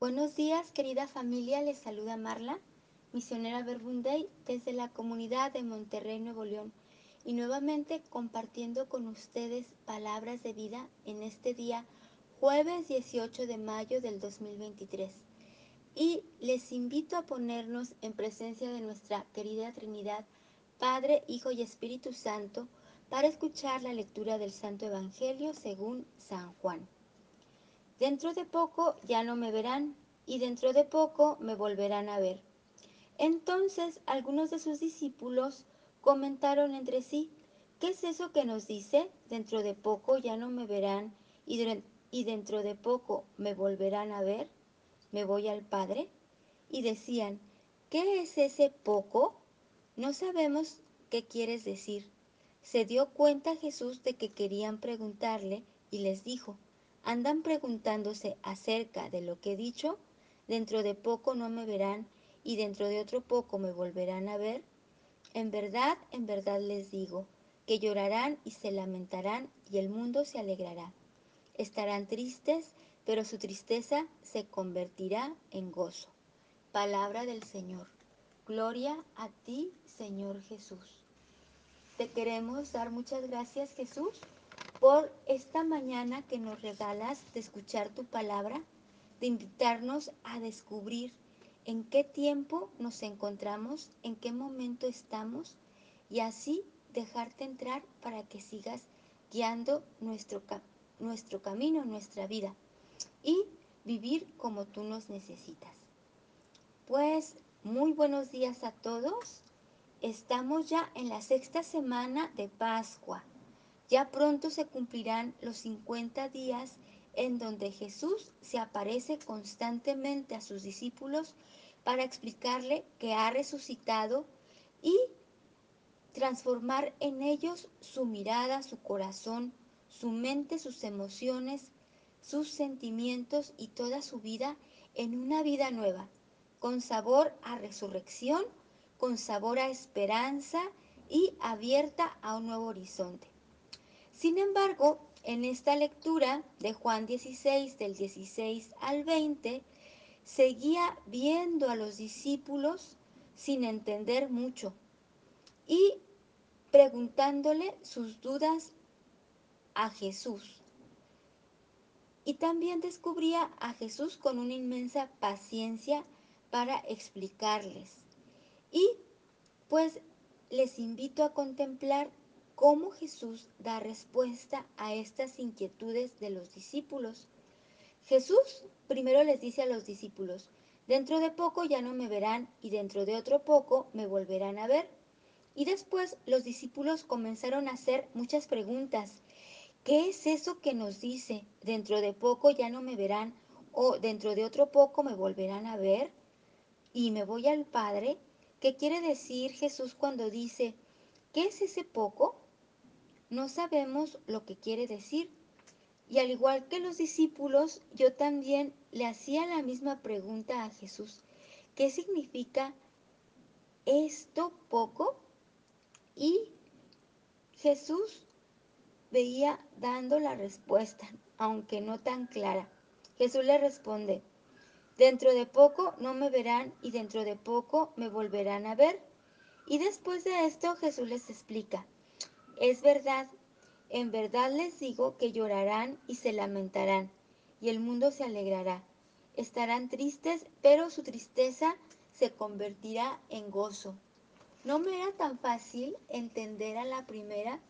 Buenos días, querida familia, les saluda Marla, misionera Verbunday desde la comunidad de Monterrey, Nuevo León, y nuevamente compartiendo con ustedes palabras de vida en este día, jueves 18 de mayo del 2023. Y les invito a ponernos en presencia de nuestra querida Trinidad, Padre, Hijo y Espíritu Santo, para escuchar la lectura del Santo Evangelio según San Juan. Dentro de poco ya no me verán y dentro de poco me volverán a ver. Entonces algunos de sus discípulos comentaron entre sí, ¿qué es eso que nos dice? Dentro de poco ya no me verán y, y dentro de poco me volverán a ver. ¿Me voy al Padre? Y decían, ¿qué es ese poco? No sabemos qué quieres decir. Se dio cuenta Jesús de que querían preguntarle y les dijo, andan preguntándose acerca de lo que he dicho, dentro de poco no me verán y dentro de otro poco me volverán a ver. En verdad, en verdad les digo, que llorarán y se lamentarán y el mundo se alegrará. Estarán tristes, pero su tristeza se convertirá en gozo. Palabra del Señor. Gloria a ti, Señor Jesús. Te queremos dar muchas gracias, Jesús, por esta mañana que nos regalas de escuchar tu palabra, de invitarnos a descubrir en qué tiempo nos encontramos, en qué momento estamos y así dejarte entrar para que sigas guiando nuestro, nuestro camino, nuestra vida y vivir como tú nos necesitas. Pues muy buenos días a todos. Estamos ya en la sexta semana de Pascua. Ya pronto se cumplirán los 50 días en donde Jesús se aparece constantemente a sus discípulos para explicarle que ha resucitado y transformar en ellos su mirada, su corazón, su mente, sus emociones, sus sentimientos y toda su vida en una vida nueva, con sabor a resurrección, con sabor a esperanza y abierta a un nuevo horizonte. Sin embargo, en esta lectura de Juan 16, del 16 al 20, seguía viendo a los discípulos sin entender mucho y preguntándole sus dudas a Jesús. Y también descubría a Jesús con una inmensa paciencia para explicarles. Y pues les invito a contemplar cómo Jesús da respuesta a estas inquietudes de los discípulos. Jesús primero les dice a los discípulos, dentro de poco ya no me verán y dentro de otro poco me volverán a ver. Y después los discípulos comenzaron a hacer muchas preguntas. ¿Qué es eso que nos dice? Dentro de poco ya no me verán o dentro de otro poco me volverán a ver y me voy al Padre. ¿Qué quiere decir Jesús cuando dice, ¿qué es ese poco? No sabemos lo que quiere decir. Y al igual que los discípulos, yo también le hacía la misma pregunta a Jesús. ¿Qué significa esto poco? Y Jesús veía dando la respuesta, aunque no tan clara. Jesús le responde, dentro de poco no me verán y dentro de poco me volverán a ver. Y después de esto Jesús les explica, es verdad, en verdad les digo que llorarán y se lamentarán, y el mundo se alegrará. Estarán tristes, pero su tristeza se convertirá en gozo. No me era tan fácil entender a la primera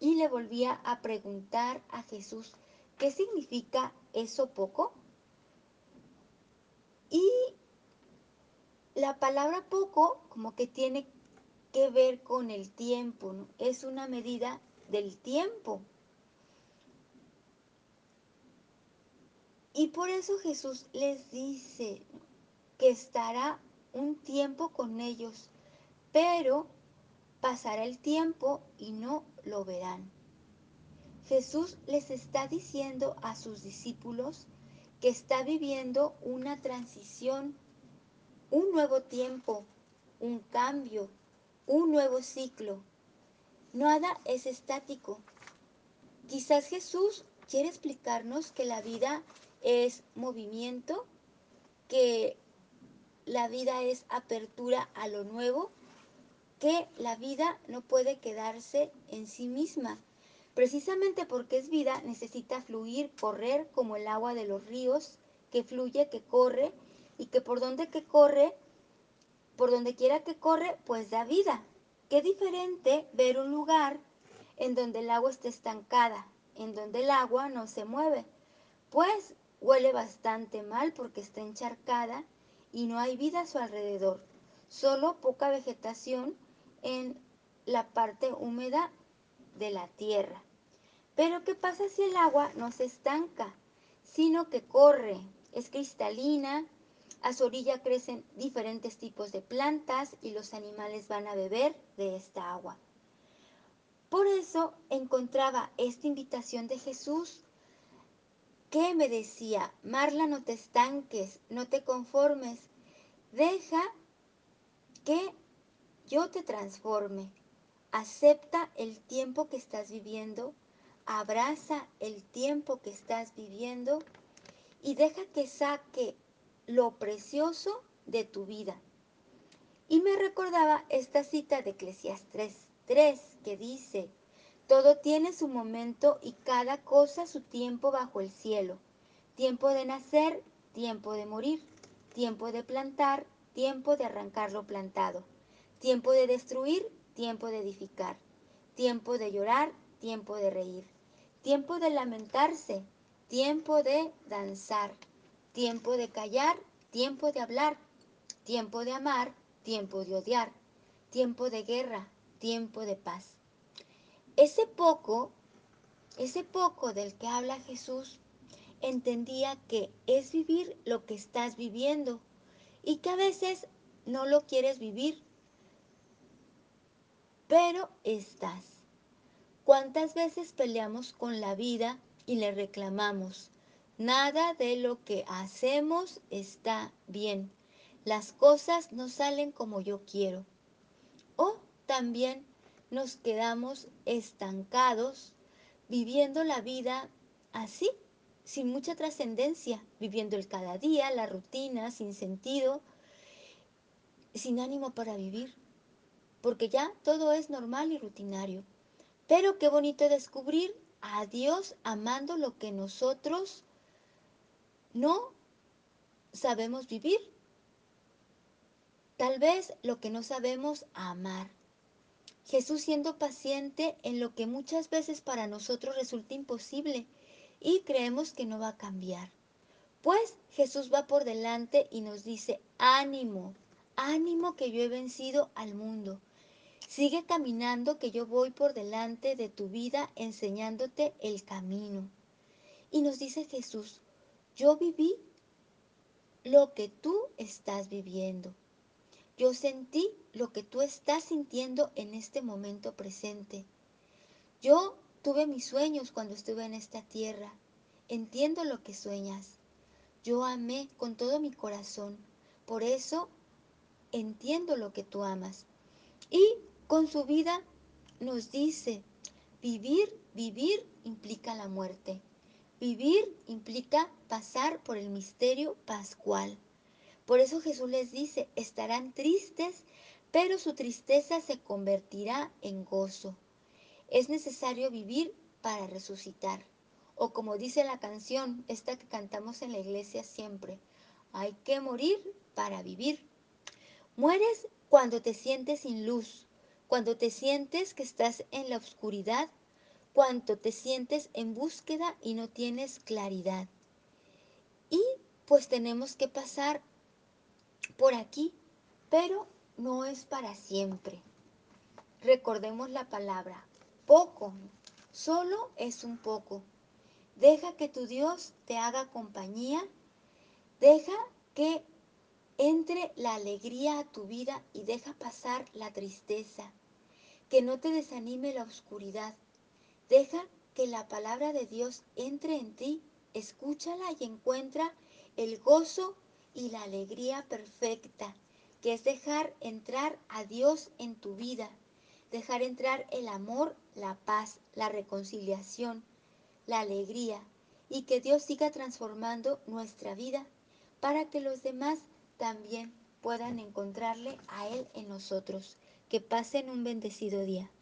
y le volvía a preguntar a Jesús, ¿qué significa eso poco? Y la palabra poco como que tiene que ver con el tiempo. Es una medida del tiempo. Y por eso Jesús les dice que estará un tiempo con ellos, pero pasará el tiempo y no lo verán. Jesús les está diciendo a sus discípulos que está viviendo una transición, un nuevo tiempo, un cambio, un nuevo ciclo. Nada es estático. Quizás Jesús quiere explicarnos que la vida es movimiento, que la vida es apertura a lo nuevo, que la vida no puede quedarse en sí misma. Precisamente porque es vida, necesita fluir, correr como el agua de los ríos, que fluye, que corre, y que por donde que corre, por donde quiera que corre, pues da vida. Qué diferente ver un lugar en donde el agua está estancada, en donde el agua no se mueve, pues huele bastante mal porque está encharcada y no hay vida a su alrededor, solo poca vegetación en la parte húmeda de la tierra. Pero ¿qué pasa si el agua no se estanca, sino que corre? Es cristalina, a su orilla crecen diferentes tipos de plantas y los animales van a beber de esta agua. Por eso encontraba esta invitación de Jesús que me decía, Marla, no te estanques, no te conformes, deja que yo te transforme. Acepta el tiempo que estás viviendo, abraza el tiempo que estás viviendo y deja que saque lo precioso de tu vida. Y me recordaba esta cita de Eclesiastes 3 que dice, todo tiene su momento y cada cosa su tiempo bajo el cielo. Tiempo de nacer, tiempo de morir, tiempo de plantar, tiempo de arrancar lo plantado, tiempo de destruir, tiempo de edificar, tiempo de llorar, tiempo de reír, tiempo de lamentarse, tiempo de danzar, tiempo de callar, tiempo de hablar, tiempo de amar, tiempo de odiar, tiempo de guerra, tiempo de paz. Ese poco, ese poco del que habla Jesús, entendía que es vivir lo que estás viviendo y que a veces no lo quieres vivir, pero estás. ¿Cuántas veces peleamos con la vida y le reclamamos? Nada de lo que hacemos está bien. Las cosas no salen como yo quiero. O también nos quedamos estancados viviendo la vida así, sin mucha trascendencia, viviendo el cada día, la rutina, sin sentido, sin ánimo para vivir, porque ya todo es normal y rutinario. Pero qué bonito descubrir a Dios amando lo que nosotros no sabemos vivir. Tal vez lo que no sabemos amar. Jesús siendo paciente en lo que muchas veces para nosotros resulta imposible y creemos que no va a cambiar. Pues Jesús va por delante y nos dice, ánimo, ánimo que yo he vencido al mundo. Sigue caminando que yo voy por delante de tu vida enseñándote el camino. Y nos dice Jesús, yo viví lo que tú estás viviendo. Yo sentí lo que tú estás sintiendo en este momento presente. Yo tuve mis sueños cuando estuve en esta tierra. Entiendo lo que sueñas. Yo amé con todo mi corazón. Por eso entiendo lo que tú amas. Y con su vida nos dice, vivir, vivir implica la muerte. Vivir implica pasar por el misterio pascual. Por eso Jesús les dice, estarán tristes, pero su tristeza se convertirá en gozo. Es necesario vivir para resucitar. O como dice la canción, esta que cantamos en la iglesia siempre, hay que morir para vivir. Mueres cuando te sientes sin luz, cuando te sientes que estás en la oscuridad, cuando te sientes en búsqueda y no tienes claridad. Y pues tenemos que pasar por aquí, pero no es para siempre. Recordemos la palabra, poco, solo es un poco. Deja que tu Dios te haga compañía, deja que entre la alegría a tu vida y deja pasar la tristeza, que no te desanime la oscuridad. Deja que la palabra de Dios entre en ti, escúchala y encuentra el gozo y la alegría perfecta, que es dejar entrar a Dios en tu vida, dejar entrar el amor, la paz, la reconciliación, la alegría, y que Dios siga transformando nuestra vida, para que los demás también puedan encontrarle a Él en nosotros. Que pasen un bendecido día.